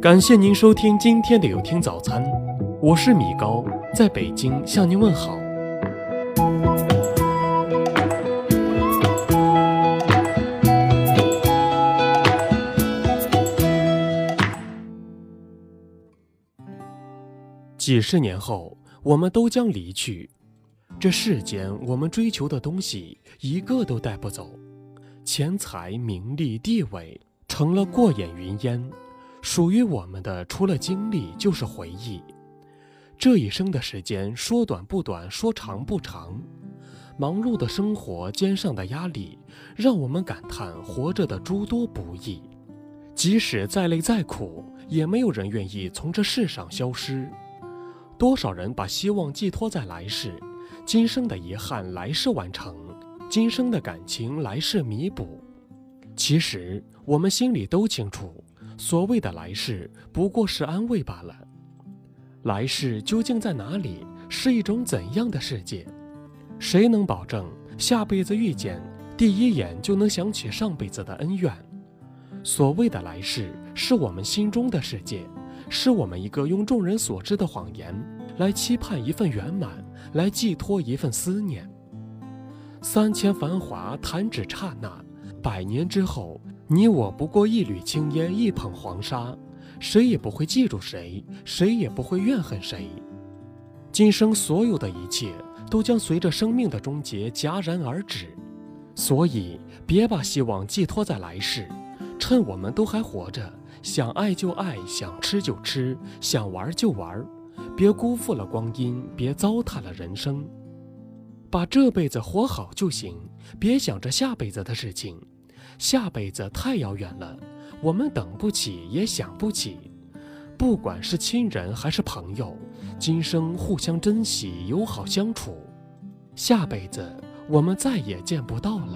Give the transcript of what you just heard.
感谢您收听今天的有听早餐，我是米高，在北京向您问好。几十年后，我们都将离去，这世间我们追求的东西一个都带不走，钱财、名利、地位成了过眼云烟。属于我们的，除了经历，就是回忆。这一生的时间，说短不短，说长不长。忙碌的生活，肩上的压力，让我们感叹活着的诸多不易。即使再累再苦，也没有人愿意从这世上消失。多少人把希望寄托在来世，今生的遗憾，来世完成；今生的感情，来世弥补。其实，我们心里都清楚。所谓的来世不过是安慰罢了。来世究竟在哪里？是一种怎样的世界？谁能保证下辈子遇见，第一眼就能想起上辈子的恩怨？所谓的来世，是我们心中的世界，是我们一个用众人所知的谎言来期盼一份圆满，来寄托一份思念。三千繁华，弹指刹那，百年之后。你我不过一缕青烟，一捧黄沙，谁也不会记住谁，谁也不会怨恨谁。今生所有的一切都将随着生命的终结戛然而止，所以别把希望寄托在来世，趁我们都还活着，想爱就爱，想吃就吃，想玩就玩，别辜负了光阴，别糟蹋了人生，把这辈子活好就行，别想着下辈子的事情。下辈子太遥远了，我们等不起，也想不起。不管是亲人还是朋友，今生互相珍惜，友好相处。下辈子我们再也见不到了。